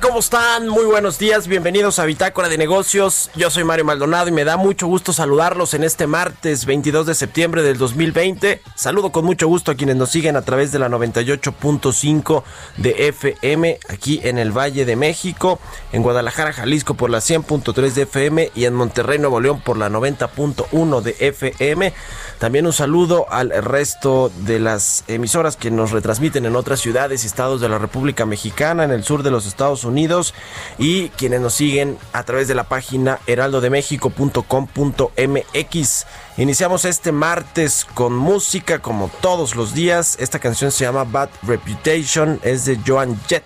¿Cómo están? Muy buenos días, bienvenidos a Bitácora de Negocios. Yo soy Mario Maldonado y me da mucho gusto saludarlos en este martes 22 de septiembre del 2020. Saludo con mucho gusto a quienes nos siguen a través de la 98.5 de FM aquí en el Valle de México, en Guadalajara, Jalisco por la 100.3 de FM y en Monterrey, Nuevo León por la 90.1 de FM. También un saludo al resto de las emisoras que nos retransmiten en otras ciudades y estados de la República Mexicana, en el sur de los Estados Unidos y quienes nos siguen a través de la página heraldodemexico.com.mx. Iniciamos este martes con música como todos los días. Esta canción se llama Bad Reputation, es de Joan Jett.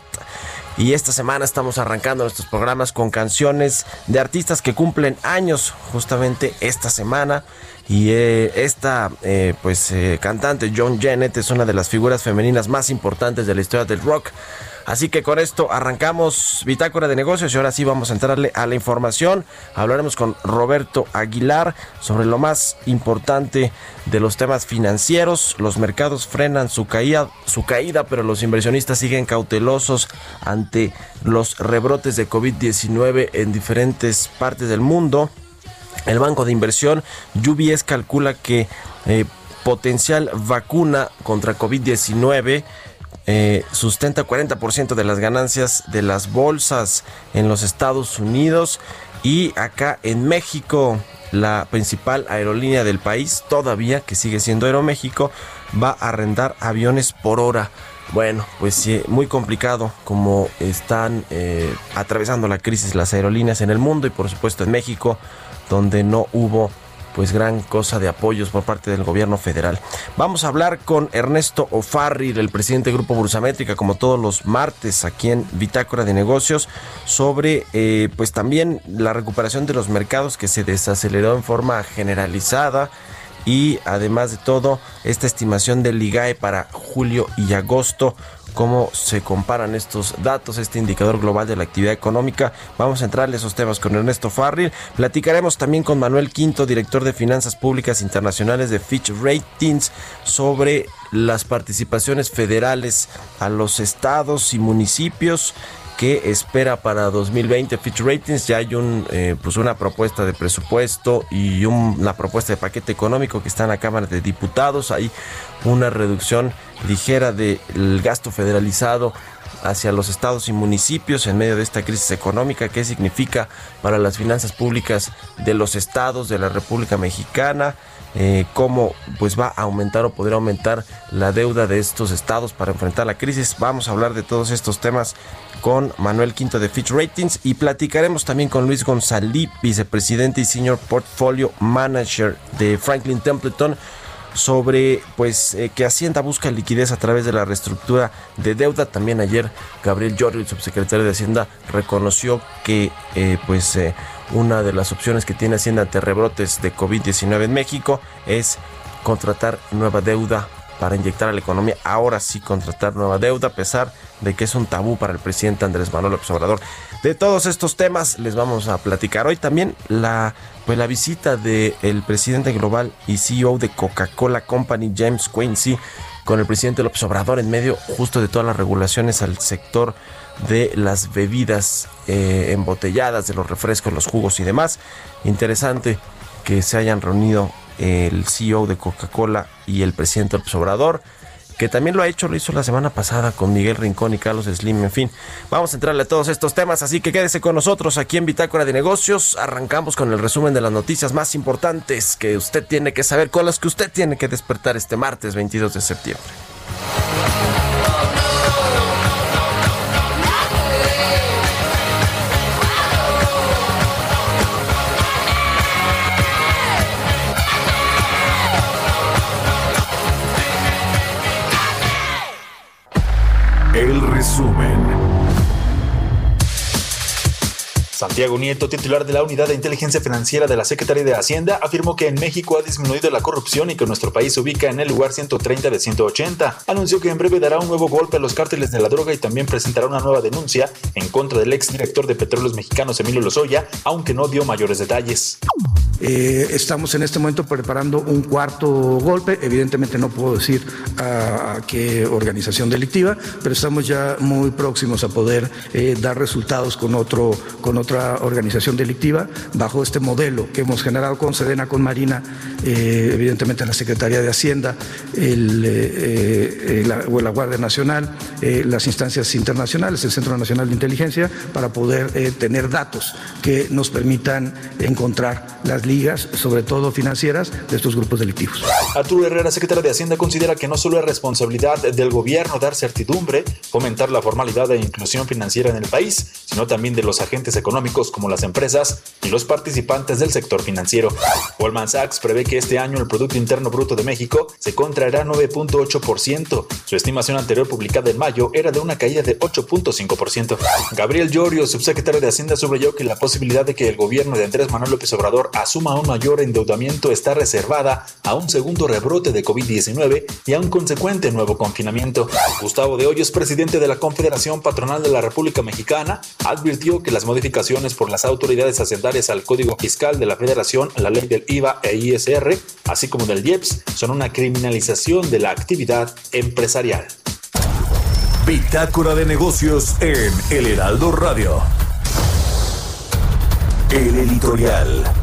Y esta semana estamos arrancando nuestros programas con canciones de artistas que cumplen años justamente esta semana. Y eh, esta eh, pues eh, cantante John Jennett es una de las figuras femeninas más importantes de la historia del rock. Así que con esto arrancamos Bitácora de Negocios y ahora sí vamos a entrarle a la información. Hablaremos con Roberto Aguilar sobre lo más importante de los temas financieros. Los mercados frenan su caída, su caída pero los inversionistas siguen cautelosos ante los rebrotes de COVID-19 en diferentes partes del mundo. El banco de inversión UBS calcula que eh, potencial vacuna contra COVID-19 eh, sustenta 40% de las ganancias de las bolsas en los Estados Unidos y acá en México la principal aerolínea del país todavía que sigue siendo Aeroméxico va a arrendar aviones por hora. Bueno, pues sí, muy complicado como están eh, atravesando la crisis las aerolíneas en el mundo y por supuesto en México, donde no hubo pues gran cosa de apoyos por parte del gobierno federal. Vamos a hablar con Ernesto O'Farrill, el presidente del Grupo Bursamétrica, como todos los martes aquí en Bitácora de Negocios, sobre eh, pues también la recuperación de los mercados que se desaceleró en forma generalizada y además de todo esta estimación del IGAE para julio y agosto cómo se comparan estos datos, este indicador global de la actividad económica. Vamos a entrarle a esos temas con Ernesto Farril. Platicaremos también con Manuel Quinto, director de Finanzas Públicas Internacionales de Fitch Ratings, sobre las participaciones federales a los estados y municipios que espera para 2020 Fitch Ratings. Ya hay un, eh, pues una propuesta de presupuesto y una propuesta de paquete económico que está en la Cámara de Diputados. Hay una reducción ligera del gasto federalizado hacia los estados y municipios en medio de esta crisis económica, qué significa para las finanzas públicas de los estados de la República Mexicana, eh, cómo pues va a aumentar o podría aumentar la deuda de estos estados para enfrentar la crisis. Vamos a hablar de todos estos temas con Manuel Quinto de Fitch Ratings y platicaremos también con Luis González, vicepresidente y senior portfolio manager de Franklin Templeton sobre pues eh, que Hacienda busca liquidez a través de la reestructura de deuda. También ayer Gabriel Llorio, el subsecretario de Hacienda, reconoció que eh, pues eh, una de las opciones que tiene Hacienda ante rebrotes de COVID-19 en México es contratar nueva deuda para inyectar a la economía. Ahora sí contratar nueva deuda, a pesar de que es un tabú para el presidente Andrés Manuel López Obrador. De todos estos temas les vamos a platicar hoy también la pues la visita del presidente global y CEO de Coca-Cola Company James Quincy con el presidente López Obrador en medio justo de todas las regulaciones al sector de las bebidas eh, embotelladas, de los refrescos, los jugos y demás. Interesante que se hayan reunido el CEO de Coca-Cola y el presidente López Obrador que también lo ha hecho, lo hizo la semana pasada con Miguel Rincón y Carlos Slim, en fin. Vamos a entrarle a todos estos temas, así que quédese con nosotros aquí en Bitácora de Negocios. Arrancamos con el resumen de las noticias más importantes que usted tiene que saber, con las que usted tiene que despertar este martes 22 de septiembre. Santiago Nieto, titular de la Unidad de Inteligencia Financiera de la Secretaría de Hacienda, afirmó que en México ha disminuido la corrupción y que nuestro país se ubica en el lugar 130 de 180. Anunció que en breve dará un nuevo golpe a los cárteles de la droga y también presentará una nueva denuncia en contra del exdirector de Petróleos Mexicanos, Emilio Lozoya, aunque no dio mayores detalles. Eh, estamos en este momento preparando un cuarto golpe. Evidentemente no puedo decir a, qué organización delictiva, pero estamos ya muy próximos a poder eh, dar resultados con otro, con otro otra organización delictiva bajo este modelo que hemos generado con Sedena, con Marina, eh, evidentemente la Secretaría de Hacienda, eh, eh, la, la, Guardia Nacional, las instancias internacionales, el Centro Nacional de Inteligencia, para poder tener datos que nos permitan encontrar las ligas, sobre todo financieras, de estos grupos delictivos. Arturo Herrera, secretario de Hacienda, considera que no solo es responsabilidad del gobierno dar certidumbre, fomentar la formalidad e inclusión financiera en el país, sino también de los agentes económicos como las empresas y los participantes del sector financiero. Goldman Sachs prevé que este año el Producto Interno Bruto de México se contraerá 9.8%. Su estimación anterior publicada en mayo era de una caída de 8.5%. Gabriel Llorio, subsecretario de Hacienda, subrayó que la posibilidad de que el gobierno de Andrés Manuel López Obrador asuma un mayor endeudamiento está reservada a un segundo rebrote de COVID-19 y a un consecuente nuevo confinamiento. Gustavo de Hoyos, presidente de la Confederación Patronal de la República Mexicana, advirtió que las modificaciones por las autoridades hacendarias al Código Fiscal de la Federación, la ley del IVA e ISR, así como del IEPS, son una criminalización de la actividad empresarial. Bitácora de negocios en El Heraldo Radio. El editorial.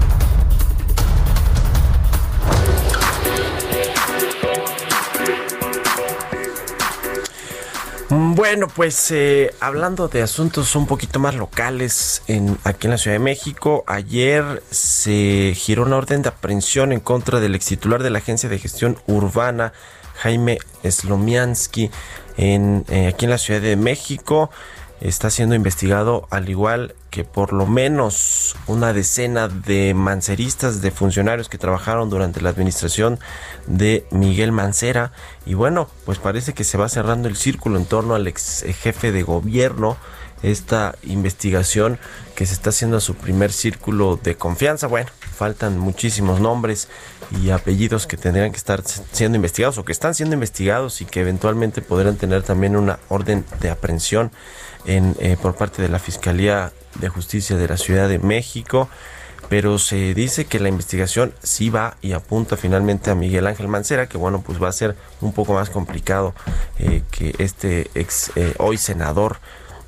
Bueno, pues eh, hablando de asuntos un poquito más locales en, aquí en la Ciudad de México, ayer se giró una orden de aprehensión en contra del ex titular de la Agencia de Gestión Urbana, Jaime Slomiansky, en, eh, aquí en la Ciudad de México está siendo investigado al igual que por lo menos una decena de manceristas, de funcionarios que trabajaron durante la administración de Miguel Mancera. Y bueno, pues parece que se va cerrando el círculo en torno al ex jefe de gobierno. Esta investigación que se está haciendo a su primer círculo de confianza. Bueno, faltan muchísimos nombres y apellidos que tendrían que estar siendo investigados o que están siendo investigados y que eventualmente podrán tener también una orden de aprehensión eh, por parte de la Fiscalía de Justicia de la Ciudad de México, pero se dice que la investigación sí va y apunta finalmente a Miguel Ángel Mancera, que bueno, pues va a ser un poco más complicado eh, que este ex eh, hoy senador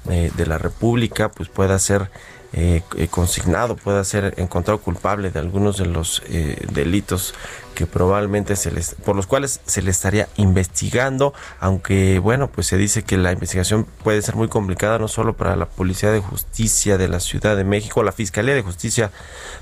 de la República pues pueda ser eh, eh, consignado pueda ser encontrado culpable de algunos de los eh, delitos que probablemente se les por los cuales se le estaría investigando aunque bueno pues se dice que la investigación puede ser muy complicada no solo para la policía de justicia de la Ciudad de México la fiscalía de justicia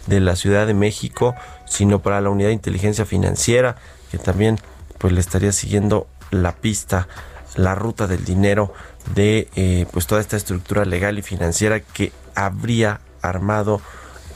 de la Ciudad de México sino para la unidad de inteligencia financiera que también pues le estaría siguiendo la pista la ruta del dinero de pues toda esta estructura legal y financiera que habría armado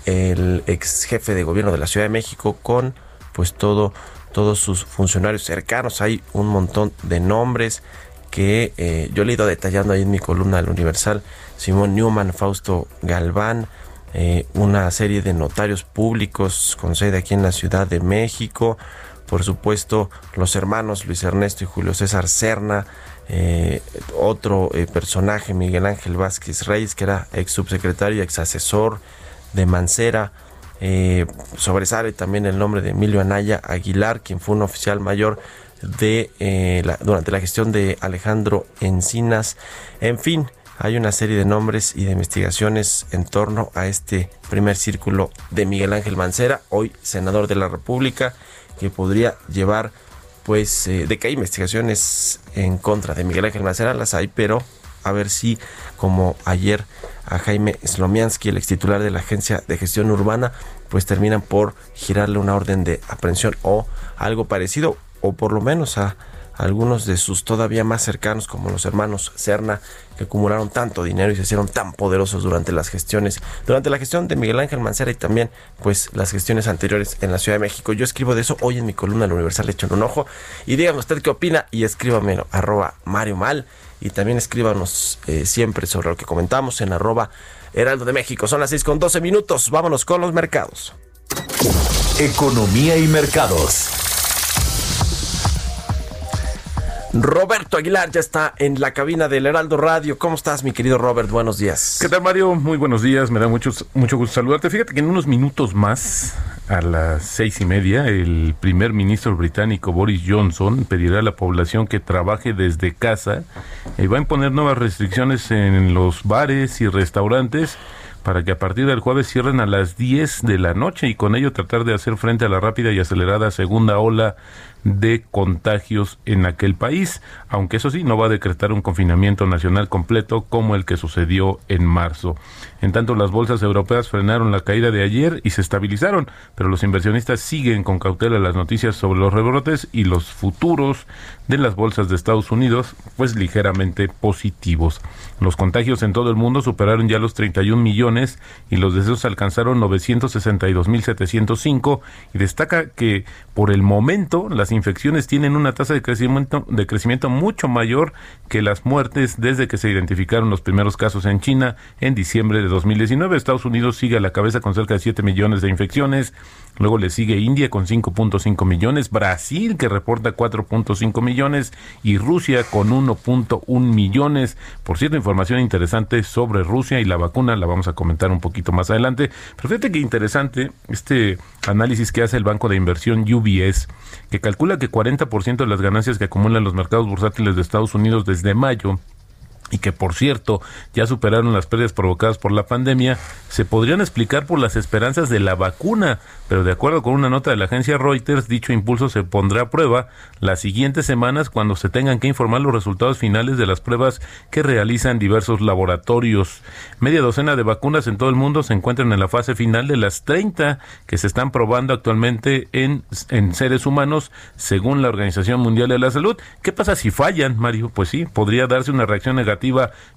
el ex jefe de gobierno de la Ciudad de México con pues todo todos sus funcionarios cercanos. Hay un montón de nombres que eh, yo le he ido detallando ahí en mi columna del Universal. Simón Newman, Fausto Galván, eh, una serie de notarios públicos con sede aquí en la Ciudad de México. Por supuesto, los hermanos Luis Ernesto y Julio César Serna, eh, otro personaje, Miguel Ángel Vázquez Reyes, que era ex subsecretario y ex asesor de Mancera. sobresale también el nombre de Emilio Anaya Aguilar, quien fue un oficial mayor de eh, durante la gestión de Alejandro Encinas. En fin, hay una serie de nombres y de investigaciones en torno a este primer círculo de Miguel Ángel Mancera, hoy senador de la República, que podría llevar, pues, eh, de que hay investigaciones en contra de Miguel Ángel Mancera, las hay, pero a ver si, como ayer a Jaime Slomiansky, el ex titular de la Agencia de Gestión Urbana, pues terminan por girarle una orden de aprehensión o algo parecido o por lo menos a algunos de sus todavía más cercanos, como los hermanos Serna, que acumularon tanto dinero y se hicieron tan poderosos durante las gestiones, durante la gestión de Miguel Ángel Mancera y también, pues, las gestiones anteriores en la Ciudad de México. Yo escribo de eso hoy en mi columna del Universal, echen un ojo y díganme usted qué opina y escríbame arroba Mario Mal y también escríbanos eh, siempre sobre lo que comentamos en arroba Heraldo de México. Son las 6 con 12 minutos. Vámonos con los mercados. Economía y mercados. Roberto Aguilar ya está en la cabina del Heraldo Radio. ¿Cómo estás, mi querido Robert? Buenos días. ¿Qué tal, Mario? Muy buenos días. Me da mucho, mucho gusto saludarte. Fíjate que en unos minutos más, a las seis y media, el primer ministro británico Boris Johnson pedirá a la población que trabaje desde casa y va a imponer nuevas restricciones en los bares y restaurantes para que a partir del jueves cierren a las 10 de la noche y con ello tratar de hacer frente a la rápida y acelerada segunda ola de contagios en aquel país, aunque eso sí, no va a decretar un confinamiento nacional completo como el que sucedió en marzo. En tanto, las bolsas europeas frenaron la caída de ayer y se estabilizaron, pero los inversionistas siguen con cautela las noticias sobre los rebrotes y los futuros de las bolsas de Estados Unidos, pues ligeramente positivos. Los contagios en todo el mundo superaron ya los 31 millones y los deseos alcanzaron 962.705 y destaca que por el momento las infecciones tienen una tasa de crecimiento, de crecimiento mucho mayor que las muertes desde que se identificaron los primeros casos en China en diciembre de 2019. Estados Unidos sigue a la cabeza con cerca de 7 millones de infecciones. Luego le sigue India con 5.5 millones, Brasil que reporta 4.5 millones y Rusia con 1.1 millones. Por cierto, información interesante sobre Rusia y la vacuna la vamos a comentar un poquito más adelante. Pero fíjate que interesante este análisis que hace el banco de inversión UBS, que calcula que 40% de las ganancias que acumulan los mercados bursátiles de Estados Unidos desde mayo y que por cierto ya superaron las pérdidas provocadas por la pandemia, se podrían explicar por las esperanzas de la vacuna, pero de acuerdo con una nota de la agencia Reuters, dicho impulso se pondrá a prueba las siguientes semanas cuando se tengan que informar los resultados finales de las pruebas que realizan diversos laboratorios. Media docena de vacunas en todo el mundo se encuentran en la fase final de las 30 que se están probando actualmente en, en seres humanos, según la Organización Mundial de la Salud. ¿Qué pasa si fallan, Mario? Pues sí, podría darse una reacción negativa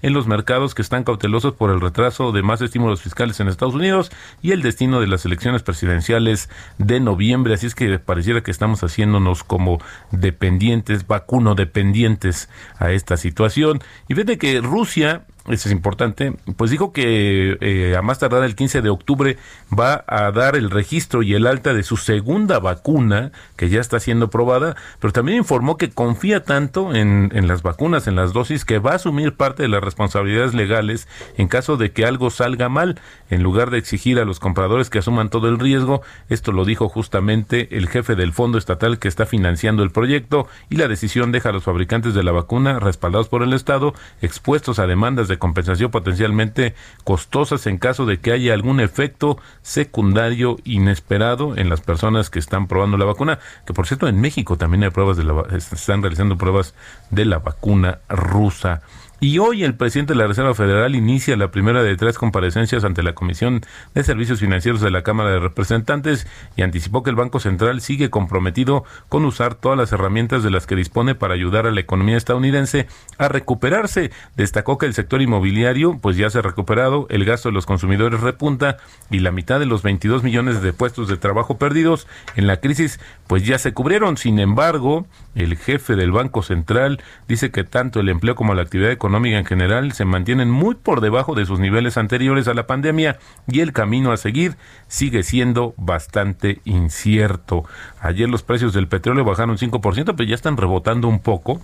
en los mercados que están cautelosos por el retraso de más estímulos fiscales en Estados Unidos y el destino de las elecciones presidenciales de noviembre. Así es que pareciera que estamos haciéndonos como dependientes, vacuno dependientes a esta situación. Y fíjate que Rusia eso es importante, pues dijo que eh, a más tardar el 15 de octubre va a dar el registro y el alta de su segunda vacuna, que ya está siendo probada, pero también informó que confía tanto en, en las vacunas, en las dosis, que va a asumir parte de las responsabilidades legales en caso de que algo salga mal, en lugar de exigir a los compradores que asuman todo el riesgo. Esto lo dijo justamente el jefe del fondo estatal que está financiando el proyecto y la decisión deja a los fabricantes de la vacuna, respaldados por el Estado, expuestos a demandas de compensación potencialmente costosas en caso de que haya algún efecto secundario inesperado en las personas que están probando la vacuna, que por cierto en México también hay pruebas de la están realizando pruebas de la vacuna rusa. Y hoy el presidente de la Reserva Federal inicia la primera de tres comparecencias ante la Comisión de Servicios Financieros de la Cámara de Representantes y anticipó que el Banco Central sigue comprometido con usar todas las herramientas de las que dispone para ayudar a la economía estadounidense a recuperarse. Destacó que el sector inmobiliario pues ya se ha recuperado, el gasto de los consumidores repunta y la mitad de los 22 millones de puestos de trabajo perdidos en la crisis pues ya se cubrieron. Sin embargo, el jefe del Banco Central dice que tanto el empleo como la actividad económica en general se mantienen muy por debajo de sus niveles anteriores a la pandemia y el camino a seguir sigue siendo bastante incierto. Ayer los precios del petróleo bajaron 5%, pero ya están rebotando un poco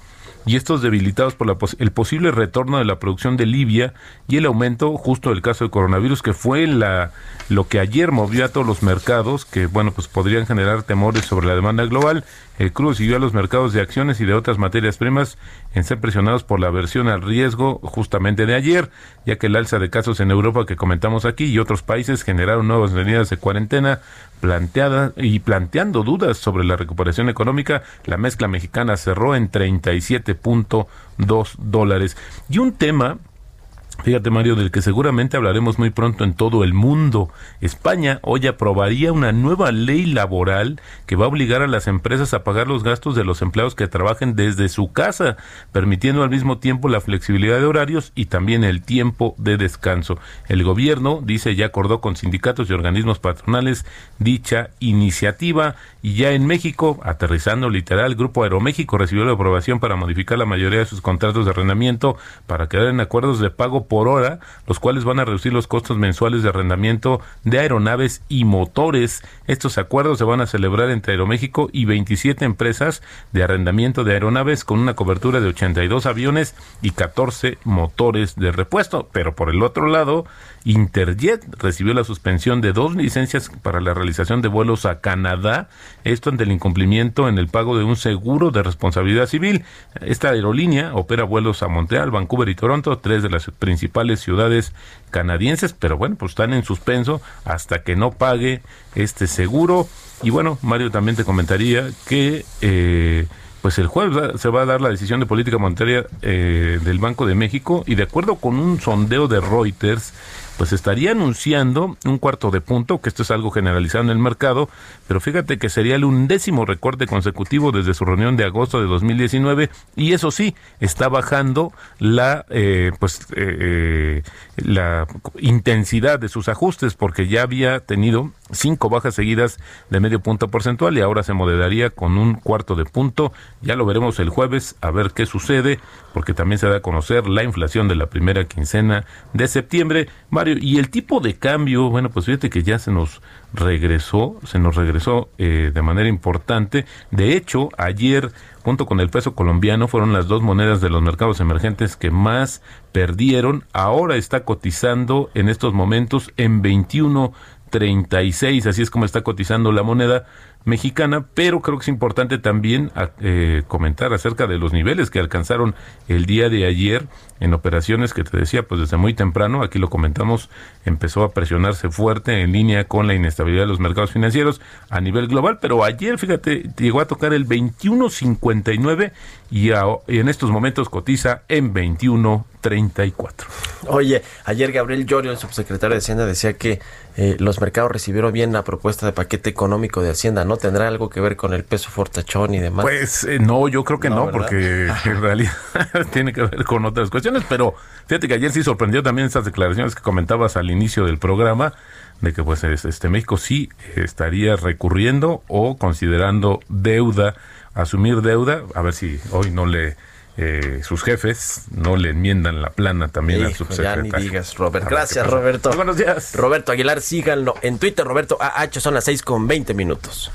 y estos debilitados por el posible retorno de la producción de Libia y el aumento justo del caso de coronavirus que fue la lo que ayer movió a todos los mercados que bueno pues podrían generar temores sobre la demanda global el crudo siguió a los mercados de acciones y de otras materias primas en ser presionados por la aversión al riesgo justamente de ayer, ya que el alza de casos en Europa que comentamos aquí y otros países generaron nuevas medidas de cuarentena planteada y planteando dudas sobre la recuperación económica, la mezcla mexicana cerró en 37.2 dólares. Y un tema Fíjate, Mario, del que seguramente hablaremos muy pronto en todo el mundo. España hoy aprobaría una nueva ley laboral que va a obligar a las empresas a pagar los gastos de los empleados que trabajen desde su casa, permitiendo al mismo tiempo la flexibilidad de horarios y también el tiempo de descanso. El gobierno, dice, ya acordó con sindicatos y organismos patronales dicha iniciativa y ya en México, aterrizando literal, el Grupo Aeroméxico recibió la aprobación para modificar la mayoría de sus contratos de arrendamiento para quedar en acuerdos de pago por hora, los cuales van a reducir los costos mensuales de arrendamiento de aeronaves y motores. Estos acuerdos se van a celebrar entre Aeroméxico y 27 empresas de arrendamiento de aeronaves con una cobertura de 82 aviones y 14 motores de repuesto. Pero por el otro lado, Interjet recibió la suspensión de dos licencias para la realización de vuelos a Canadá, esto ante el incumplimiento en el pago de un seguro de responsabilidad civil. Esta aerolínea opera vuelos a Montreal, Vancouver y Toronto, tres de las principales ciudades canadienses, pero bueno, pues están en suspenso hasta que no pague este seguro. Y bueno, Mario también te comentaría que... Eh, pues el jueves se va a dar la decisión de política monetaria eh, del Banco de México y de acuerdo con un sondeo de Reuters, pues estaría anunciando un cuarto de punto, que esto es algo generalizado en el mercado, pero fíjate que sería el undécimo recorte consecutivo desde su reunión de agosto de 2019 y eso sí, está bajando la, eh, pues, eh, la intensidad de sus ajustes porque ya había tenido cinco bajas seguidas de medio punto porcentual y ahora se moderaría con un cuarto de punto. Ya lo veremos el jueves a ver qué sucede porque también se da a conocer la inflación de la primera quincena de septiembre. Y el tipo de cambio, bueno, pues fíjate que ya se nos regresó, se nos regresó eh, de manera importante. De hecho, ayer, junto con el peso colombiano, fueron las dos monedas de los mercados emergentes que más perdieron. Ahora está cotizando en estos momentos en 21.36, así es como está cotizando la moneda mexicana, pero creo que es importante también eh, comentar acerca de los niveles que alcanzaron el día de ayer en operaciones que te decía, pues desde muy temprano, aquí lo comentamos, empezó a presionarse fuerte en línea con la inestabilidad de los mercados financieros a nivel global, pero ayer, fíjate, llegó a tocar el 21.59 y, y en estos momentos cotiza en 21.34. Oye, ayer Gabriel Llorio, el subsecretario de Hacienda, decía que eh, los mercados recibieron bien la propuesta de paquete económico de Hacienda, ¿no? ¿Tendrá algo que ver con el peso fortachón y demás? Pues eh, no, yo creo que no, porque en realidad tiene que ver con otras cuestiones, pero fíjate que ayer sí sorprendió también estas declaraciones que comentabas al inicio del programa, de que pues este México sí estaría recurriendo o considerando deuda, asumir deuda, a ver si hoy no le eh, sus jefes no le enmiendan la plana también al subsecretario. Ya ni digas, Robert. Gracias, Roberto. buenos días. Roberto Aguilar, síganlo en Twitter, Roberto AH, son las 6 con 20 minutos.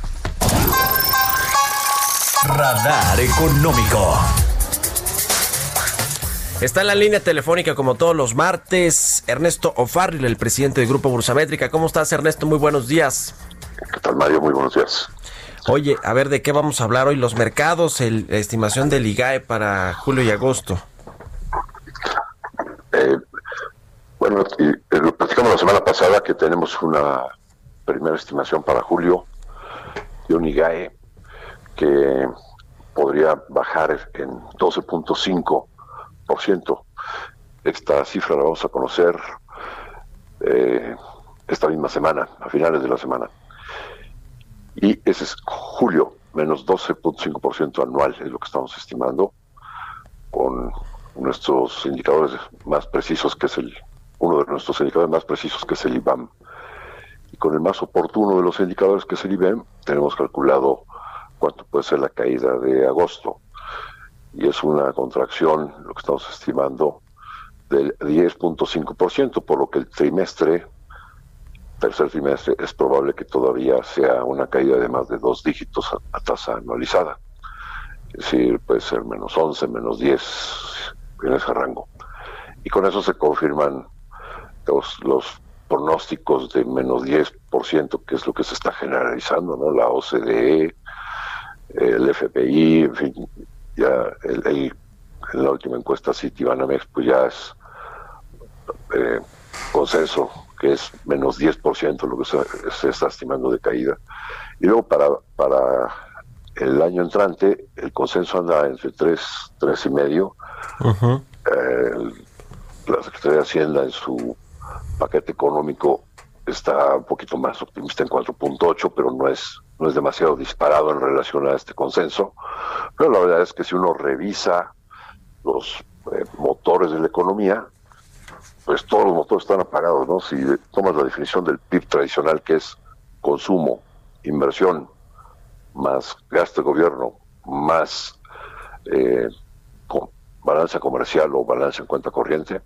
Radar Económico. Está en la línea telefónica como todos los martes Ernesto O'Farrill, el presidente del Grupo Bursamétrica. ¿Cómo estás, Ernesto? Muy buenos días. ¿Qué tal, Mario? Muy buenos días. Oye, a ver, ¿de qué vamos a hablar hoy? Los mercados, el, la estimación del IGAE para julio y agosto. Eh, bueno, eh, lo platicamos la semana pasada que tenemos una primera estimación para julio de un IGAE que podría bajar en 12.5%. Esta cifra la vamos a conocer eh, esta misma semana, a finales de la semana. Y ese es julio, menos 12.5% anual, es lo que estamos estimando, con nuestros indicadores más precisos, que es el, uno de nuestros indicadores más precisos, que es el IBAM. Y con el más oportuno de los indicadores, que es el IBM, tenemos calculado cuánto puede ser la caída de agosto. Y es una contracción, lo que estamos estimando, del 10.5%, por lo que el trimestre, tercer trimestre, es probable que todavía sea una caída de más de dos dígitos a, tasa anualizada. Es decir, puede ser menos 11, menos 10 en ese rango. Y con eso se confirman los, los pronósticos de menos 10%, que es lo que se está generalizando, ¿no? La OCDE, el FPI, en fin, ya el, en la última encuesta Citibanamex, pues ya es eh, consenso que es menos 10% lo que se, está estimando de caída. Y luego para, para el año entrante, el consenso anda entre 3, 3 y medio. la Secretaría de Hacienda en su paquete económico está un poquito más optimista en 4.8, pero no es no es demasiado disparado en relación a este consenso. Pero la verdad es que si uno revisa los eh, motores de la economía, pues todos los motores están apagados, ¿no? Si tomas la definición del PIB tradicional, que es consumo, inversión, más gasto de gobierno, más eh, balanza comercial o balanza en cuenta corriente,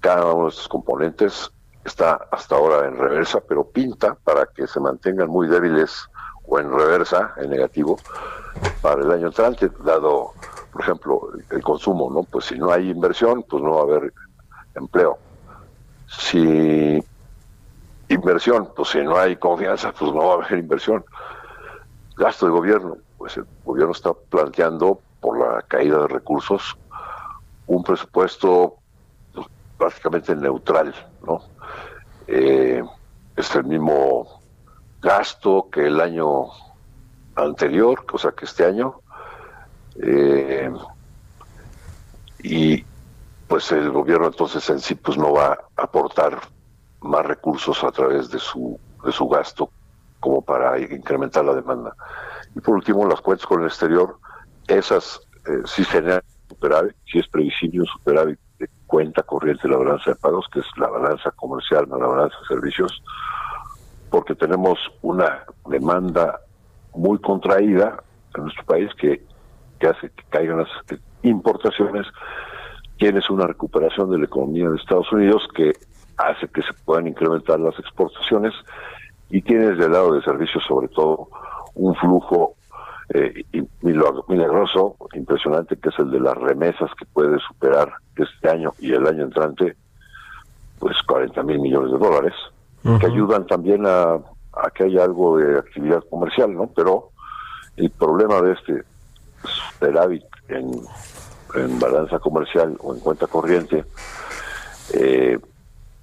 cada uno de estos componentes está hasta ahora en reversa, pero pinta para que se mantengan muy débiles o en reversa, en negativo, para el año entrante, dado, por ejemplo, el consumo, ¿no? Pues si no hay inversión, pues no va a haber empleo. Si inversión, pues si no hay confianza, pues no va a haber inversión. Gasto de gobierno, pues el gobierno está planteando, por la caída de recursos, un presupuesto pues, prácticamente neutral, ¿no? Eh, es el mismo gasto que el año anterior, o sea que este año. Eh, y pues el gobierno entonces en sí pues no va a aportar más recursos a través de su, de su gasto como para incrementar la demanda. Y por último, las cuentas con el exterior, esas eh, sí generan superávit, sí es previsible un superávit de cuenta corriente la balanza de pagos, que es la balanza comercial, no la balanza de servicios, porque tenemos una demanda muy contraída en nuestro país que, hace que caigan las importaciones, tienes una recuperación de la economía de Estados Unidos que hace que se puedan incrementar las exportaciones y tienes del lado de servicios sobre todo un flujo eh, milagroso, impresionante, que es el de las remesas que puede superar este año y el año entrante, pues 40 mil millones de dólares que ayudan también a, que haya algo de actividad comercial, ¿no? Pero el problema de este superávit en, en balanza comercial o en cuenta corriente eh,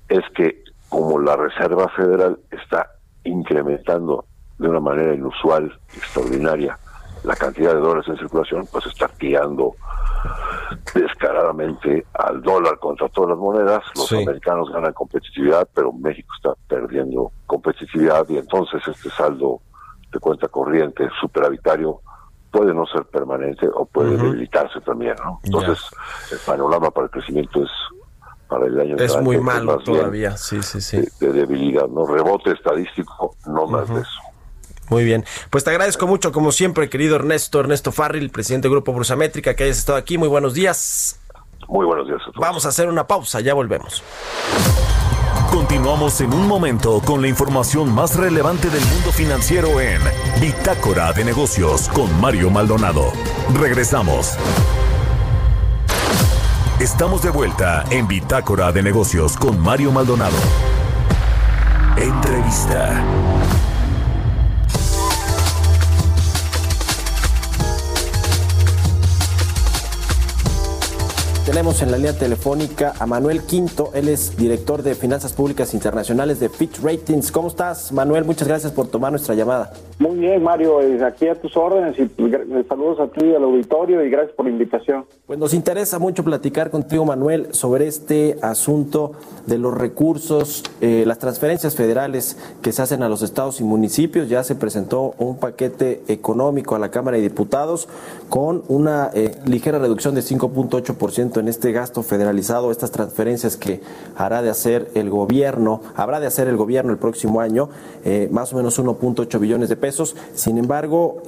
es que como la Reserva Federal está incrementando de una manera inusual, extraordinaria, la cantidad de dólares en circulación, pues está tirando descaradamente al dólar contra todas las monedas. Los americanos ganan competitividad, pero México está perdiendo competitividad y entonces este saldo de cuenta corriente superavitario puede no ser permanente o puede debilitarse también. ¿no? Entonces, el panorama para el crecimiento es para el año es muy malo todavía, sí, sí, sí. De, debilidad, no rebote estadístico, no más de eso. Muy bien. Pues te agradezco mucho, como siempre, querido Ernesto, Ernesto Farril, presidente del Grupo Brusamétrica, que hayas estado aquí. Muy buenos días. Muy buenos días. Vamos a hacer una pausa, ya volvemos. Continuamos en un momento con la información más relevante del mundo financiero en Bitácora de Negocios con Mario Maldonado. Regresamos. Estamos de vuelta en Bitácora de Negocios con Mario Maldonado. Entrevista. Tenemos en la línea telefónica a Manuel Quinto. Él es director de Finanzas Públicas Internacionales de Fitch Ratings. ¿Cómo estás, Manuel? Muchas gracias por tomar nuestra llamada. Muy bien, Mario. Eh, aquí a tus órdenes y pues, saludos a ti y al auditorio y gracias por la invitación. Pues nos interesa mucho platicar contigo, Manuel, sobre este asunto de los recursos, eh, las transferencias federales que se hacen a los estados y municipios. Ya se presentó un paquete económico a la Cámara de Diputados con una eh, ligera reducción de 5.8% en este gasto federalizado, estas transferencias que hará de hacer el gobierno, habrá de hacer el gobierno el próximo año, eh, más o menos 1.8 billones de pesos. Sin embargo,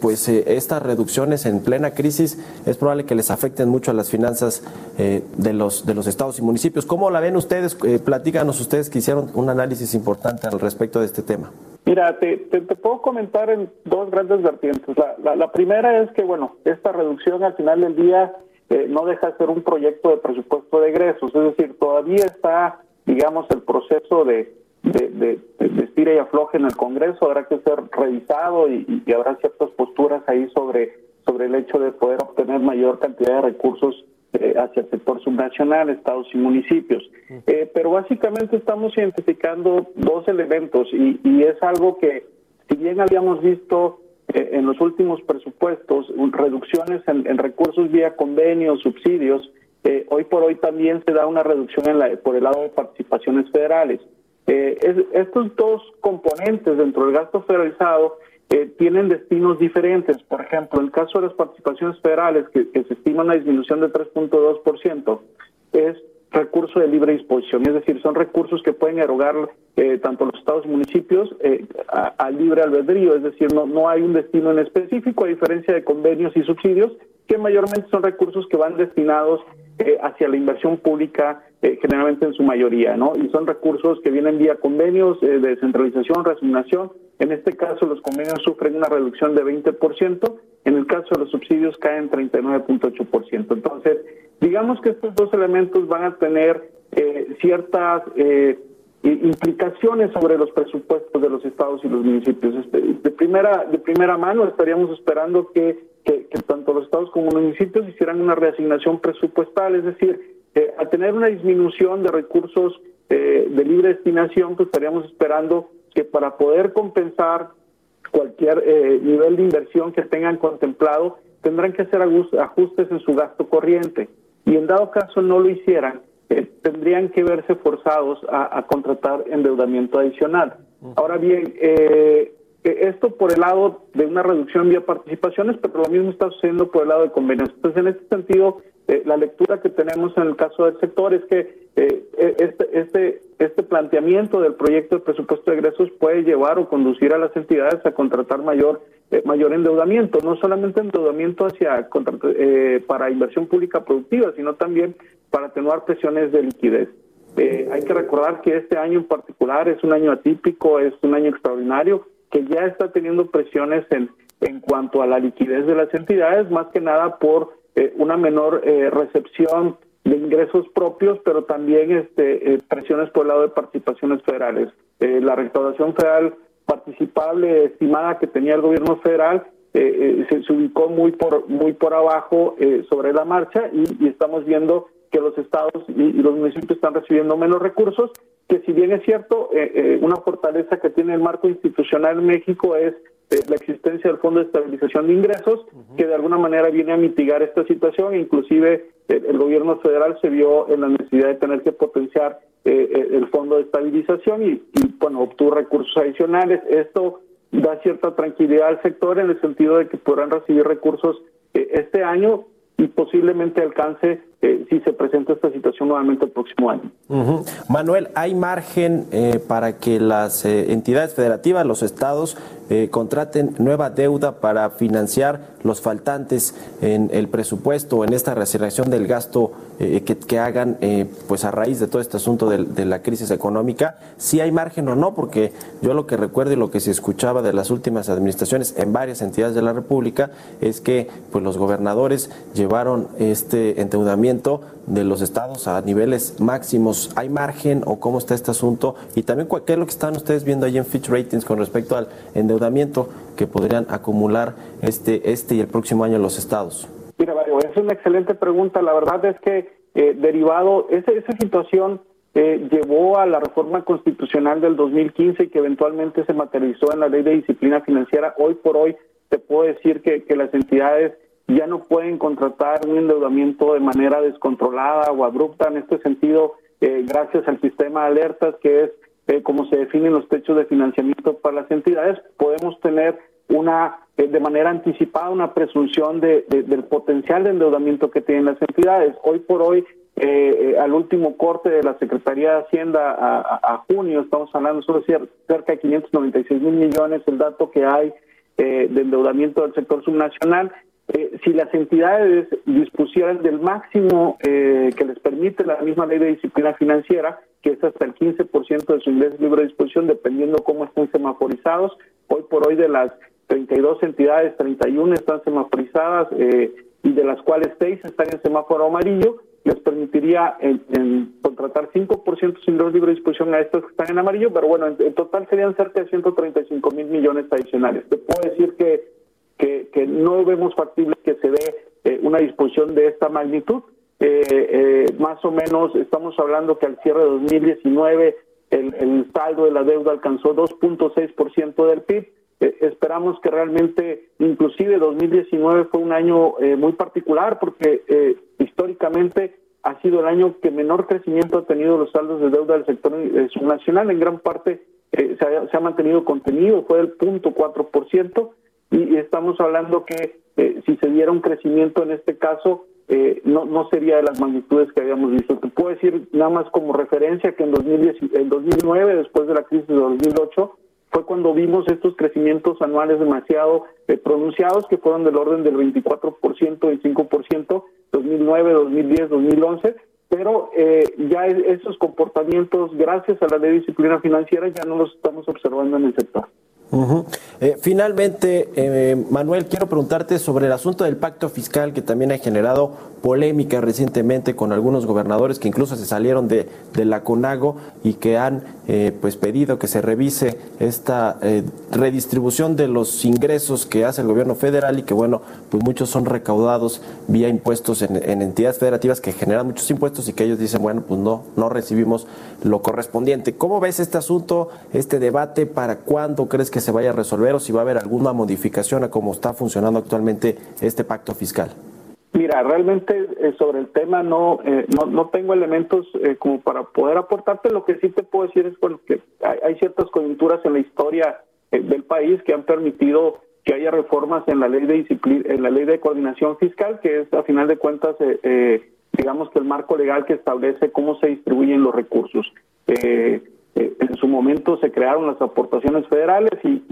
pues estas reducciones en plena crisis es probable que les afecten mucho a las finanzas de, los, de los estados y municipios. ¿Cómo la ven ustedes? eh, platícanos ustedes que hicieron un análisis importante al respecto de este tema. Mira, te, te, puedo comentar en dos grandes vertientes. La, la, primera es que, bueno, esta reducción al final del día eh, no deja de ser un proyecto de presupuesto de egresos, es decir, todavía está, digamos, el proceso de, de, de, de estira y afloje en el Congreso, habrá que ser revisado y, y habrá ciertas posturas ahí sobre, sobre el hecho de poder obtener mayor cantidad de recursos eh, hacia el sector subnacional, estados y municipios. Eh, pero básicamente estamos identificando dos elementos y, y es algo que, si bien habíamos visto eh, en los últimos presupuestos reducciones en, en recursos vía convenios, subsidios, hoy por hoy también se da una reducción en la, por el lado de participaciones federales. Es, estos dos componentes dentro del gasto federalizado eh, tienen destinos diferentes. Por ejemplo, en el caso de las participaciones federales, que, se estima una disminución de 3.2%, es recurso de libre disposición, es decir, son recursos que pueden erogar eh, tanto los estados y municipios eh, a, libre albedrío, es decir, no, no hay un destino en específico, a diferencia de convenios y subsidios, que mayormente son recursos que van destinados eh, hacia la inversión pública, eh, generalmente en su mayoría, ¿no? Y son recursos que vienen vía convenios eh, de descentralización, resignación. En este caso, los convenios sufren una reducción de 20%, en el caso de los subsidios caen 39.8%. Entonces, digamos que estos dos elementos van a tener ciertas implicaciones sobre los presupuestos de los estados y los municipios. Este, de primera, de primera mano estaríamos esperando que, que, tanto los estados como los municipios hicieran una reasignación presupuestal, es decir, eh, al tener una disminución de recursos eh, de libre destinación, pues estaríamos esperando que para poder compensar cualquier eh, nivel de inversión que tengan contemplado, tendrán que hacer ajustes en su gasto corriente. Y en dado caso no lo hicieran, eh, tendrían que verse forzados a, contratar endeudamiento adicional. Ahora bien, eh, eh, esto por el lado de una reducción vía participaciones, pero lo mismo está sucediendo por el lado de convenios. Entonces, en este sentido, eh, la lectura que tenemos en el caso del sector es que eh, e, este, este, este planteamiento del proyecto de presupuesto de egresos puede llevar o conducir a las entidades a contratar mayor mayor endeudamiento, no solamente endeudamiento hacia para inversión pública productiva, sino también para atenuar presiones de liquidez. hay que recordar que este año en particular es un año atípico, es un año extraordinario que ya está teniendo presiones en, en cuanto a la liquidez de las entidades, más que nada por eh, una menor eh, recepción de ingresos propios, pero también este, eh, presiones por el lado de participaciones federales. la recaudación federal participable estimada que tenía el gobierno federal se, se, ubicó muy por muy por abajo sobre la marcha y, estamos viendo que los estados y, y, los municipios están recibiendo menos recursos que si bien es cierto, eh, eh, una fortaleza que tiene el marco institucional en México es eh, la existencia del Fondo de Estabilización de Ingresos, que de alguna manera viene a mitigar esta situación, inclusive el gobierno federal se vio en la necesidad de tener que potenciar el Fondo de Estabilización y, y, bueno, obtuvo recursos adicionales. Esto da cierta tranquilidad al sector en el sentido de que podrán recibir recursos este año y posiblemente alcance eh, si se presenta esta situación nuevamente el próximo año. Manuel, ¿hay margen eh, para que las eh, entidades federativas, los estados, contraten nueva deuda para financiar los faltantes en el presupuesto, en esta reasignación del gasto que, hagan pues a raíz de todo este asunto de, la crisis económica? ¿Si hay margen o no? Porque yo lo que recuerdo y lo que se escuchaba de las últimas administraciones en varias entidades de la República es que pues los gobernadores llevaron este endeudamiento de los estados a niveles máximos. ¿Hay margen o cómo está este asunto? Y también, ¿qué es lo que están ustedes viendo ahí en Fitch Ratings con respecto al endeudamiento que podrían acumular este, este y el próximo año los estados? Mira, Mario, es una excelente pregunta. La verdad es que derivado, esa, esa situación llevó a la reforma constitucional del 2015 que eventualmente se materializó en la ley de disciplina financiera. Hoy por hoy te puedo decir que, que las entidades ya no pueden contratar un endeudamiento de manera descontrolada o abrupta. En este sentido, eh, gracias al sistema de alertas, que es eh, como se definen los techos de financiamiento para las entidades, podemos tener una eh, de manera anticipada una presunción de, del potencial de endeudamiento que tienen las entidades. Hoy por hoy, al último corte de la Secretaría de Hacienda a, junio, estamos hablando sobre cerca de 596 mil millones, el dato que hay de endeudamiento del sector subnacional eh, si las entidades dispusieran del máximo eh, que les permite la misma ley de disciplina financiera, que es hasta el 15% de su ingreso libre de disposición, dependiendo cómo estén semaforizados, hoy por hoy de las 32 entidades, 31 están semaforizadas eh, y de las cuales 6 están en semáforo amarillo, les permitiría en, contratar 5% de su ingreso libre de disposición a estos que están en amarillo, pero bueno, en, en total serían cerca de 135 mil millones adicionales. Te puedo decir que que, que no vemos factible que se dé eh, una disposición de esta magnitud. Eh, eh, más o menos estamos hablando que al cierre de 2019 el, el saldo de la deuda alcanzó 2.6% del PIB. esperamos que realmente, inclusive 2019 fue un año muy particular porque históricamente ha sido el año que menor crecimiento ha tenido los saldos de deuda del sector subnacional. En gran parte se ha, se, ha, mantenido contenido, fue el 0.4% y estamos hablando que eh, si se diera un crecimiento en este caso, eh, no, no sería de las magnitudes que habíamos visto. Te puedo decir nada más como referencia que en, 2010, en 2009, después de la crisis de 2008, fue cuando vimos estos crecimientos anuales demasiado eh, pronunciados, que fueron del orden del 24%, 25%, 2009, 2010, 2011, pero eh, ya esos comportamientos, gracias a la ley de disciplina financiera, ya no los estamos observando en el sector. Eh, finalmente, eh, Manuel, quiero preguntarte sobre el asunto del pacto fiscal que también ha generado polémica recientemente con algunos gobernadores que incluso se salieron de, de la CONAGO y que han eh, pues pedido que se revise esta redistribución de los ingresos que hace el gobierno federal y que bueno, pues muchos son recaudados vía impuestos en, en entidades federativas que generan muchos impuestos y que ellos dicen, bueno, pues no, no recibimos lo correspondiente. ¿Cómo ves este asunto, este debate? ¿Para cuándo crees que se vaya a resolver o si va a haber alguna modificación a cómo está funcionando actualmente este pacto fiscal? Mira, realmente eh, sobre el tema no, eh, no, no tengo elementos eh, como para poder aportarte. Lo que sí te puedo decir es que hay, ciertas coyunturas en la historia del país que han permitido que haya reformas en la ley de disciplina, en la ley de coordinación fiscal, que es a final de cuentas, digamos que el marco legal que establece cómo se distribuyen los recursos. Eh, eh, en su momento se crearon las aportaciones federales y,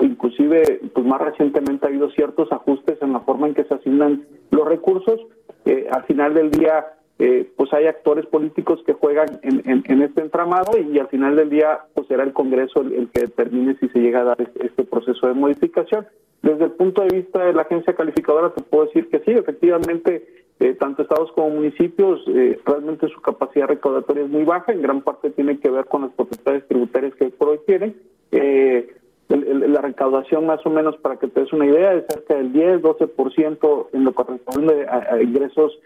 inclusive pues más recientemente ha habido ciertos ajustes en la forma en que se asignan los recursos. Eh, al final del día eh, pues hay actores políticos que juegan en, este entramado y, al final del día pues será el Congreso el, que determine si se llega a dar este proceso de modificación. Desde el punto de vista de la agencia calificadora te puedo decir que sí, efectivamente eh, tanto estados como municipios, eh, realmente su capacidad recaudatoria es muy baja, en gran parte tiene que ver con las potestades tributarias que por. Eh, la recaudación más o menos, para que te des una idea, es cerca del 10-12% en lo que corresponde a, ingresos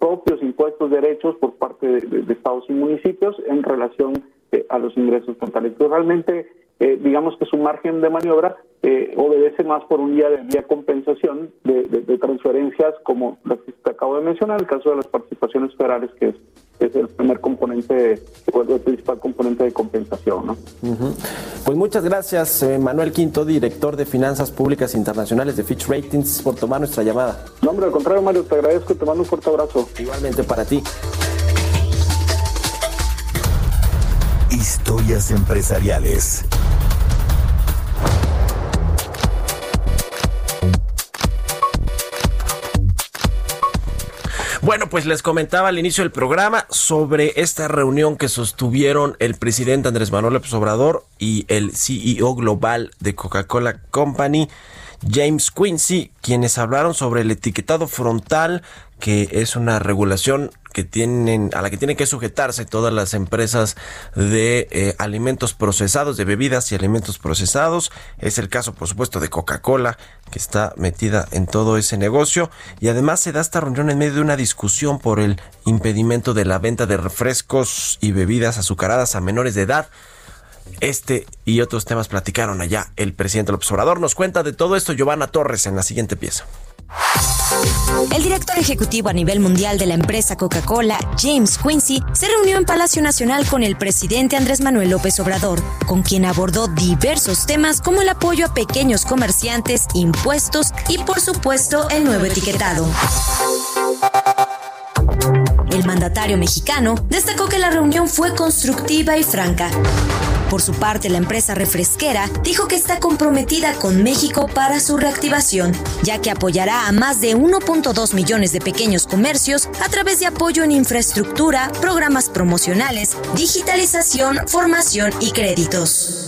propios, impuestos, derechos por parte de, estados y municipios en relación a los ingresos totales. realmente eh, digamos que su margen de maniobra eh, obedece más por un día de día compensación de, transferencias como las acabo de mencionar, el caso de las participaciones federales, que es, es el primer componente, o el principal componente de compensación. ¿no? Pues muchas gracias, eh, Manuel Quinto, director de Finanzas Públicas Internacionales de Fitch Ratings, por tomar nuestra llamada. No, hombre, al contrario, Mario, te agradezco, te mando un fuerte abrazo. Igualmente para ti. Historias empresariales. Bueno, pues les comentaba al inicio del programa sobre esta reunión que sostuvieron el presidente Andrés Manuel López Obrador y el CEO global de Coca-Cola Company, James Quincy, quienes hablaron sobre el etiquetado frontal, que es una regulación que tienen, a la que tienen que sujetarse todas las empresas de eh, alimentos procesados, de bebidas y alimentos procesados. Es el caso, por supuesto, de Coca-Cola, que está metida en todo ese negocio. Y además se da esta reunión en medio de una discusión por el impedimento de la venta de refrescos y bebidas azucaradas a menores de edad. Este y otros temas platicaron allá el presidente López Obrador. Nos cuenta de todo esto Giovanna Torres en la siguiente pieza. El director ejecutivo a nivel mundial de la empresa Coca-Cola, James Quincy, se reunió en Palacio Nacional con el presidente Andrés Manuel López Obrador, con quien abordó diversos temas como el apoyo a pequeños comerciantes, impuestos y por supuesto el nuevo etiquetado. El mandatario mexicano destacó que la reunión fue constructiva y franca. Por su parte, la empresa refresquera dijo que está comprometida con México para su reactivación, ya que apoyará a más de 1.2 millones de pequeños comercios a través de apoyo en infraestructura, programas promocionales, digitalización, formación y créditos.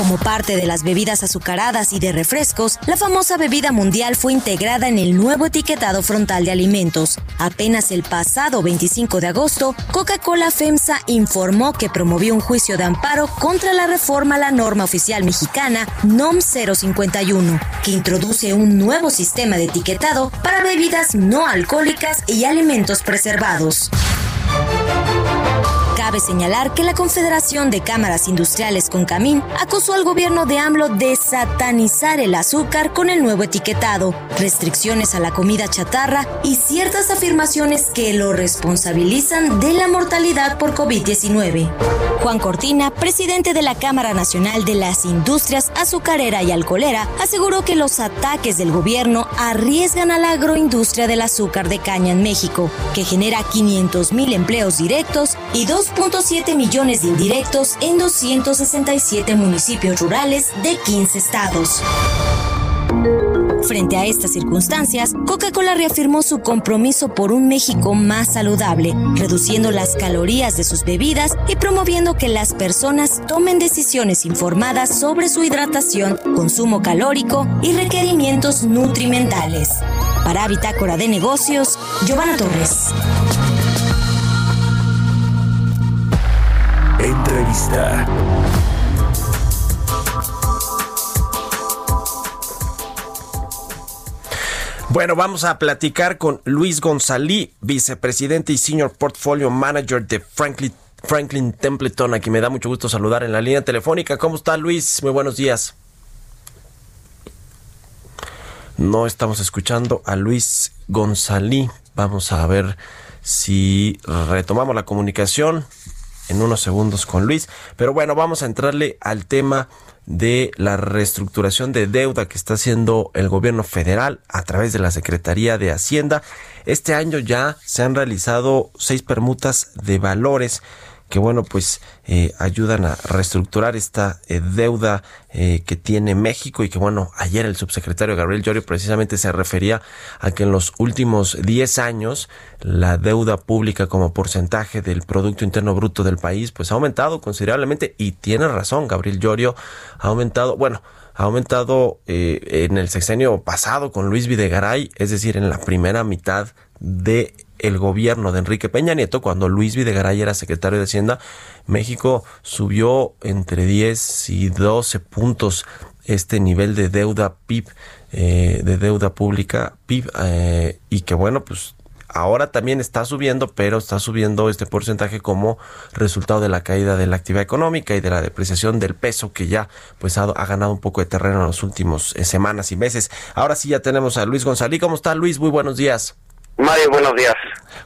Como parte de las bebidas azucaradas y de refrescos, la famosa bebida mundial fue integrada en el nuevo etiquetado frontal de alimentos. Apenas el pasado 25 de agosto, Coca-Cola FEMSA informó que promovió un juicio de amparo contra la reforma a la norma oficial mexicana NOM 051, que introduce un nuevo sistema de etiquetado para bebidas no alcohólicas y alimentos preservados. Cabe señalar que la Confederación de Cámaras Industriales con Camín acusó al gobierno de AMLO de satanizar el azúcar con el nuevo etiquetado, restricciones a la comida chatarra y ciertas afirmaciones que lo responsabilizan de la mortalidad por COVID-19. Juan Cortina, presidente de la Cámara Nacional de las Industrias Azucarera y Alcoholera, aseguró que los ataques del gobierno arriesgan a la agroindustria del azúcar de caña en México, que genera 500 mil empleos directos y 2.7 millones de indirectos en 267 municipios rurales de 15 estados. Frente a estas circunstancias, Coca-Cola reafirmó su compromiso por un México más saludable, reduciendo las calorías de sus bebidas y promoviendo que las personas tomen decisiones informadas sobre su hidratación, consumo calórico y requerimientos nutrimentales. Para Bitácora de Negocios, Giovanna Torres. Bueno, vamos a platicar con Luis González, vicepresidente y senior portfolio manager de Franklin, Franklin Templeton, a quien me da mucho gusto saludar en la línea telefónica. ¿Cómo está Luis? Muy buenos días. No estamos escuchando a Luis González. Vamos a ver si retomamos la comunicación en unos segundos con Luis. Pero bueno, vamos a entrarle al tema de la reestructuración de deuda que está haciendo el gobierno federal a través de la Secretaría de Hacienda. Este año ya se han realizado seis permutas de valores que bueno pues eh, ayudan a reestructurar esta eh, deuda eh, que tiene México y que bueno ayer el subsecretario Gabriel Llorio precisamente se refería a que en los últimos 10 años la deuda pública como porcentaje del producto interno bruto del país pues ha aumentado considerablemente y tiene razón Gabriel Llorio ha aumentado bueno ha aumentado en el sexenio pasado con Luis Videgaray, es decir, en la primera mitad de el gobierno de Enrique Peña Nieto, cuando Luis Videgaray era secretario de Hacienda, México subió entre 10 y 12 puntos este nivel de deuda PIB, eh, de deuda pública PIB, eh, y que bueno, pues ahora también está subiendo, pero está subiendo este porcentaje como resultado de la caída de la actividad económica y de la depreciación del peso que ya pues ha, ganado un poco de terreno en los últimos eh, semanas y meses. Ahora sí ya tenemos a Luis González. ¿Cómo está Luis? Muy buenos días. Mario, buenos días.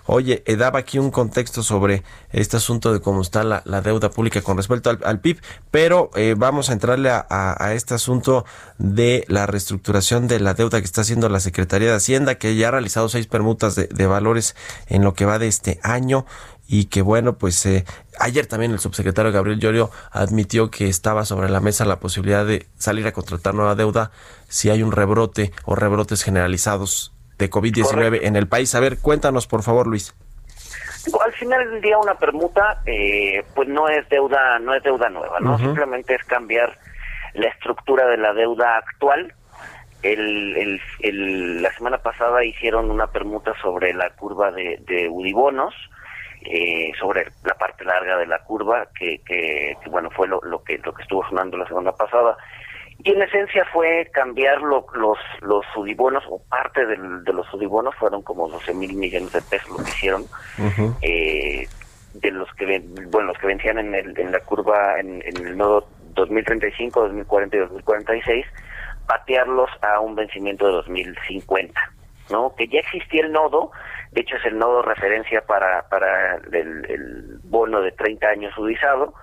Oye, eh, daba aquí un contexto sobre este asunto de cómo está la, deuda pública con respecto al, PIB, pero eh, vamos a entrarle a, este asunto de la reestructuración de la deuda que está haciendo la Secretaría de Hacienda, que ya ha realizado seis permutas de, valores en lo que va de este año y que bueno, pues eh, ayer también el subsecretario Gabriel Llorio admitió que estaba sobre la mesa la posibilidad de salir a contratar nueva deuda si hay un rebrote o rebrotes generalizados de COVID-19 en el país. A ver, cuéntanos por favor, Luis. Al final del día una permuta eh, pues no es deuda no es deuda nueva, ¿no? Simplemente es cambiar la estructura de la deuda actual el, el, la semana pasada hicieron una permuta sobre la curva de, de Udibonos, eh, sobre la parte larga de la curva, que, que, bueno, fue lo, lo, que, lo que estuvo sonando la semana pasada. Y en esencia fue cambiar los, los sudibonos, o parte del, de los sudibonos, fueron como 12 mil millones de pesos lo que hicieron, eh, de los que, bueno, los que vencían en, el, en la curva, en, en el nodo 2035, 2040 y 2046, patearlos a un vencimiento de 2050, ¿no? Que ya existía el nodo, de hecho es el nodo referencia para, para el, bono de 30 años udizado,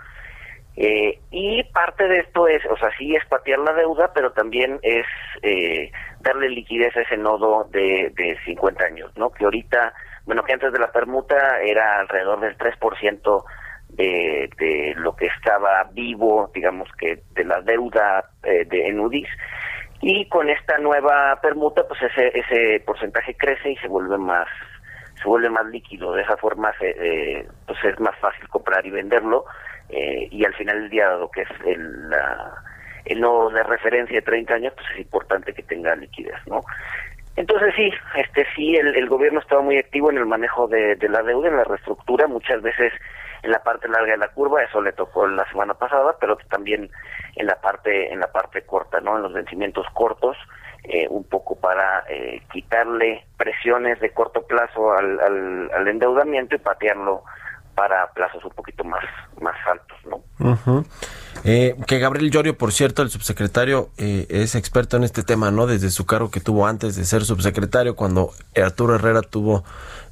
eh, y parte de esto es, o sea, sí es patear la deuda, pero también es eh, darle liquidez a ese nodo de, de 50 años, ¿no? Que ahorita, bueno, que antes de la permuta era alrededor del 3% de, de lo que estaba vivo, digamos que de la deuda eh, de en UDIs, y con esta nueva permuta pues ese ese porcentaje crece y se vuelve más se vuelve más líquido. De esa forma eh, pues es más fácil comprar y venderlo eh, y al final del día dado que es el la, el nodo de referencia de 30 años pues es importante que tenga liquidez no entonces sí este sí el, gobierno estaba muy activo en el manejo de, de la deuda en la reestructura muchas veces en la parte larga de la curva, eso le tocó la semana pasada, pero también en la parte en la parte corta, ¿no? En los vencimientos cortos, eh, un poco para eh, quitarle presiones de corto plazo al, al, al, endeudamiento y patearlo para plazos un poquito más más altos, ¿no? Eh, que Gabriel Llorio, por cierto, el subsecretario, eh, es experto en este tema, ¿no? Desde su cargo que tuvo antes de ser subsecretario, cuando Arturo Herrera tuvo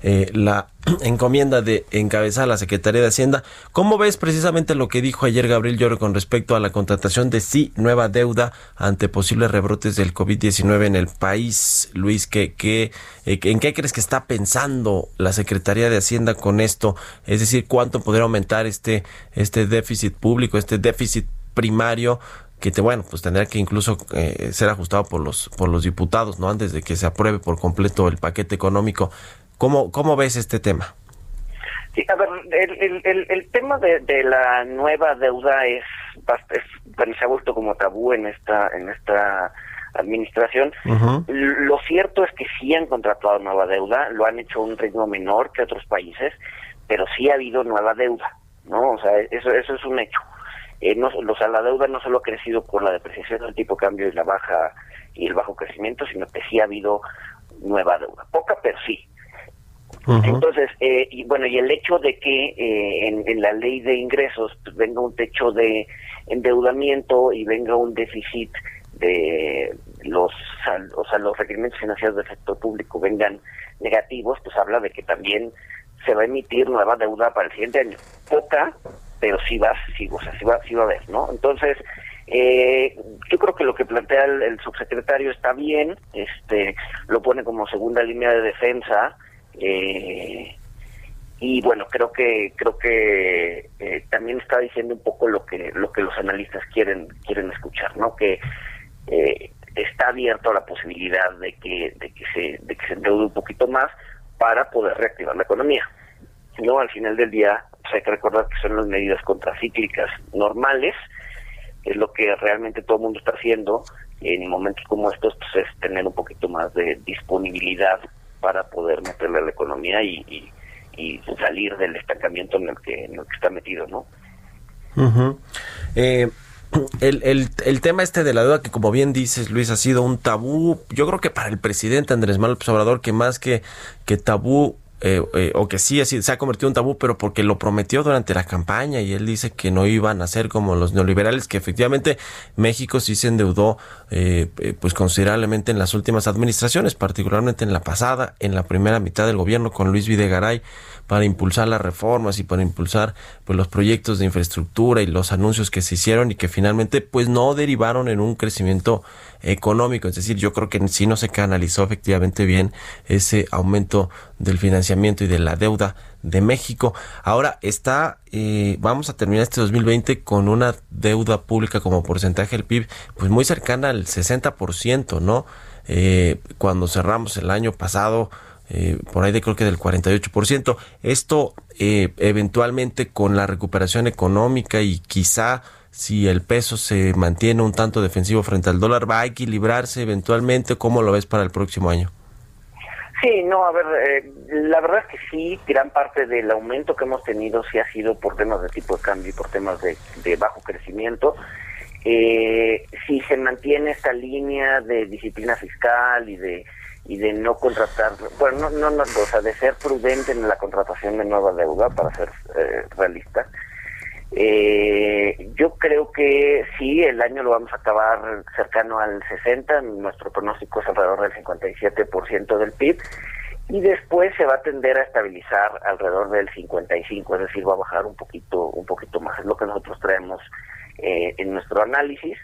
eh, la encomienda de encabezar la Secretaría de Hacienda. ¿Cómo ves precisamente lo que dijo ayer Gabriel Llorio con respecto a la contratación de sí nueva deuda ante posibles rebrotes del COVID-19 en el país? Luis, ¿qué, qué, eh, ¿en qué crees que está pensando la Secretaría de Hacienda con esto? Es decir, ¿cuánto podría aumentar este, este déficit público, este déficit primario que te, bueno, pues tendrá que incluso eh, ser ajustado por los por los diputados, ¿no? Antes de que se apruebe por completo el paquete económico. ¿Cómo, cómo ves este tema? Sí, a ver, el, el, el, tema de, de, la nueva deuda es, es se ha vuelto como tabú en esta en esta administración. Lo cierto es que sí han contratado nueva deuda, lo han hecho a un ritmo menor que otros países, pero sí ha habido nueva deuda, ¿no? O sea, eso eso es un hecho. Eh, no, o sea, la deuda no solo ha crecido por la depreciación del tipo de cambio y la baja y el bajo crecimiento, sino que sí ha habido nueva deuda. Poca, pero sí. Entonces, eh, y bueno, y el hecho de que eh, en, la ley de ingresos pues, venga un techo de endeudamiento y venga un déficit de los, o sea, los requerimientos financieros del sector público vengan negativos, pues habla de que también se va a emitir nueva deuda para el siguiente año. Poca, pero sí va, sí, o sea, sí va, sí va a haber, ¿no? Entonces, eh, yo creo que lo que plantea el, subsecretario está bien, este, lo pone como segunda línea de defensa, eh, y bueno, creo que creo que eh, también está diciendo un poco lo que lo que los analistas quieren quieren escuchar, ¿no? Que eh, está abierto a la posibilidad de que de que se de endeude un poquito más para poder reactivar la economía. No, al final del día pues hay que recordar que son las medidas contracíclicas normales, es lo que realmente todo el mundo está haciendo en momentos como estos, pues es tener un poquito más de disponibilidad para poder meterle a la economía y, salir del estancamiento en el que, en el que está metido, ¿no? eh, el, el, el, tema este de la deuda que como bien dices Luis ha sido un tabú yo creo que para el presidente Andrés Manuel Obrador que más que tabú eh, eh, o que sí se ha convertido en tabú, pero porque lo prometió durante la campaña y él dice que no iban a ser como los neoliberales, que efectivamente México sí se endeudó eh, eh, pues considerablemente en las últimas administraciones, particularmente en la pasada, en la primera mitad del gobierno con Luis Videgaray para impulsar las reformas y para impulsar pues los proyectos de infraestructura y los anuncios que se hicieron y que finalmente pues no derivaron en un crecimiento económico, es decir, yo creo que sí no se canalizó efectivamente bien ese aumento del financiamiento y de la deuda de México. Ahora está, eh, vamos a terminar este 2020 con una deuda pública como porcentaje del PIB, pues muy cercana al 60%, ¿no? Eh, cuando cerramos el año pasado, eh, por ahí de creo que del 48%. Esto eventualmente con la recuperación económica y quizá si el peso se mantiene un tanto defensivo frente al dólar, va a equilibrarse eventualmente. ¿Cómo lo ves para el próximo año? Sí, no, a ver, eh, la verdad es que sí, gran parte del aumento que hemos tenido sí ha sido por temas de tipo de cambio y por temas de, bajo crecimiento. Eh, si se mantiene esta línea de disciplina fiscal y de y de no contratar, bueno, no, no, no, o sea, de ser prudente en la contratación de nueva deuda, para ser eh, realista, eh, yo creo que sí, el año lo vamos a acabar cercano al 60, nuestro pronóstico es alrededor del 57% del PIB y después se va a tender a estabilizar alrededor del 55, es decir, va a bajar un poquito un poquito más, es lo que nosotros traemos eh, en nuestro análisis.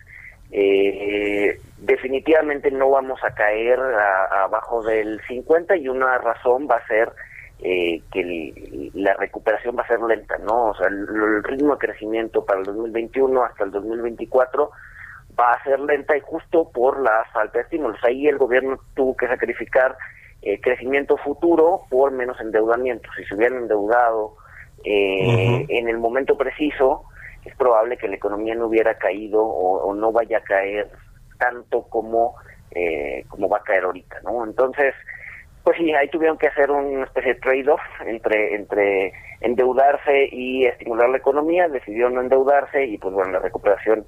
Eh, definitivamente no vamos a caer abajo del 50 y una razón va a ser eh, que la recuperación va a ser lenta, ¿no? O sea, el, ritmo de crecimiento para el 2021 hasta el 2024 va a ser lenta y justo por la falta de estímulos. Ahí el gobierno tuvo que sacrificar eh, crecimiento futuro por menos endeudamiento. Si se hubieran endeudado eh, en el momento preciso, es probable que la economía no hubiera caído o, no vaya a caer tanto como, como va a caer ahorita, ¿no? Entonces, pues sí, ahí tuvieron que hacer una especie de trade-off entre, entre endeudarse y estimular la economía, decidieron no endeudarse y pues bueno, la recuperación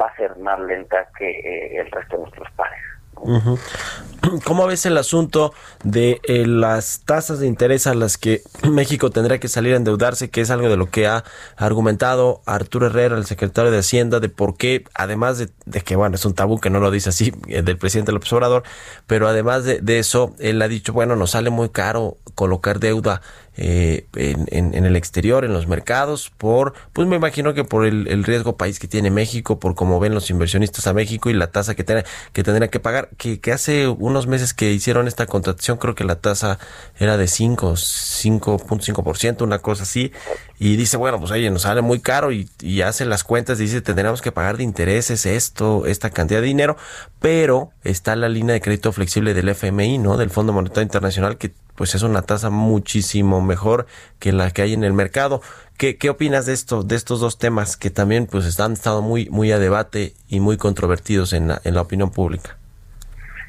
va a ser más lenta que eh, el resto de nuestros pares. ¿Cómo ves el asunto de eh, las tasas de interés a las que México tendrá que salir a endeudarse, que es algo de lo que ha argumentado Arturo Herrera, el secretario de Hacienda, de por qué, además de, que, bueno, es un tabú que no lo dice así eh, del presidente López Obrador, pero además de, de eso, él ha dicho, bueno, nos sale muy caro colocar deuda eh, en, en, el exterior, en los mercados, por, pues me imagino que por el, riesgo país que tiene México, por cómo ven los inversionistas a México y la tasa que, tiene, que tendrían que pagar, que, que hace unos meses que hicieron esta contratación, creo que la tasa era de 5, 5.5%, una cosa así, y dice, bueno, pues oye, nos sale muy caro y, y hace las cuentas, dice, tendremos que pagar de intereses esto, esta cantidad de dinero, pero está la línea de crédito flexible del FMI, ¿no? Del Fondo Monetario Internacional, que pues es una tasa muchísimo mejor que la que hay en el mercado. ¿Qué, qué opinas de esto, de estos dos temas que también pues están estado muy, muy a debate y muy controvertidos en la, en la opinión pública?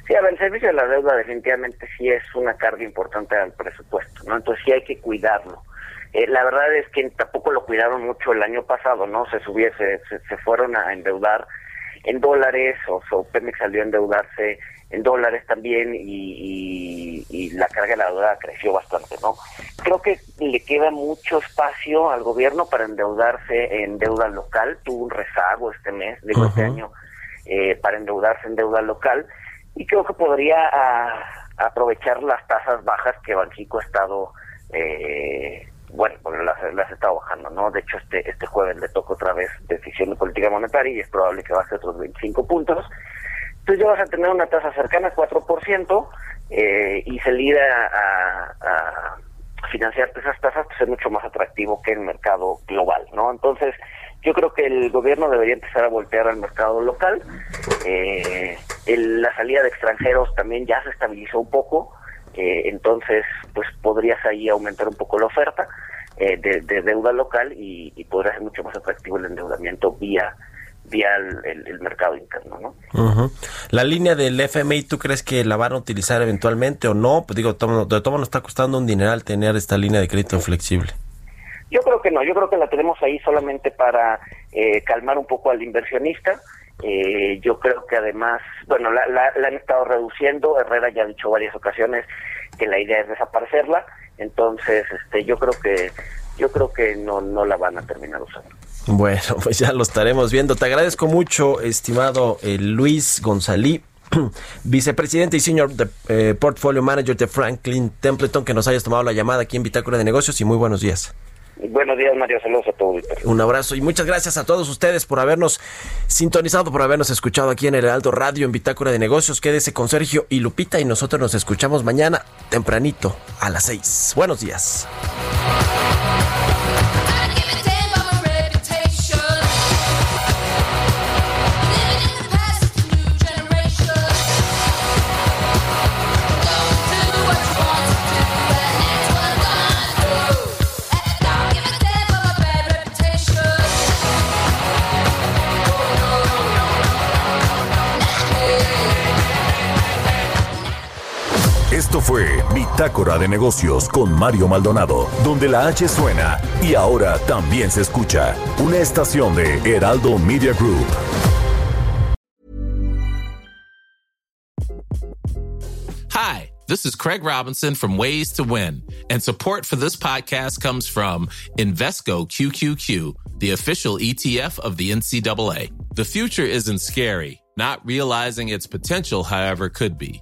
Sí, a ver, el servicio de la deuda definitivamente sí es una carga importante al presupuesto, ¿no? Entonces sí hay que cuidarlo. Eh, la verdad es que tampoco lo cuidaron mucho el año pasado, ¿no? Se subiese, se, fueron a endeudar en dólares, o, o Pemex salió a endeudarse en dólares también y, y, la carga de la deuda creció bastante, ¿no? Creo que le queda mucho espacio al gobierno para endeudarse en deuda local. Tuvo un rezago este mes, de este año, eh, para endeudarse en deuda local y creo que podría aprovechar las tasas bajas que Banxico ha estado, eh, bueno, las, las está bajando, ¿no? De hecho, este este jueves le toca otra vez decisión de política monetaria y es probable que baje otros 25 puntos entonces ya vas a tener una tasa cercana al 4% eh, y salir a, a, financiarte esas tasas pues es mucho más atractivo que el mercado global, ¿no? Entonces yo creo que el gobierno debería empezar a voltear al mercado local. Eh, la salida de extranjeros también ya se estabilizó un poco, eh, entonces pues podrías ahí aumentar un poco la oferta eh, de, deuda local y, y ser mucho más atractivo el endeudamiento vía vía el, mercado interno, ¿no? La línea del FMI, ¿tú crees que la van a utilizar eventualmente o no? Pues digo, de todo nos está costando un dineral tener esta línea de crédito flexible. Yo creo que no, yo creo que la tenemos ahí solamente para eh, calmar un poco al inversionista. Eh, yo creo que además, bueno, la, la, han estado reduciendo. Herrera ya ha dicho varias ocasiones que la idea es desaparecerla. Entonces, este, yo creo que yo creo que no no la van a terminar usando. Bueno, pues ya lo estaremos viendo. Te agradezco mucho, estimado eh, Luis González, vicepresidente y senior de, eh, portfolio manager de Franklin Templeton, que nos hayas tomado la llamada aquí en Bitácora de Negocios y muy buenos días. Buenos días, Mario. Saludos a todos. Un abrazo y muchas gracias a todos ustedes por habernos sintonizado, por habernos escuchado aquí en el Heraldo Radio en Bitácora de Negocios. Quédese con Sergio y Lupita y nosotros nos escuchamos mañana tempranito a las seis. Buenos días. Fue Bitácora de Negocios con Mario Maldonado, donde la H suena y ahora también se escucha. Una estación de Heraldo Media Group. Hi, this is Craig Robinson from Ways to Win, and support for this podcast comes from Invesco QQQ, the official ETF of the NCAA. The future isn't scary. Not realizing its potential, however, could be.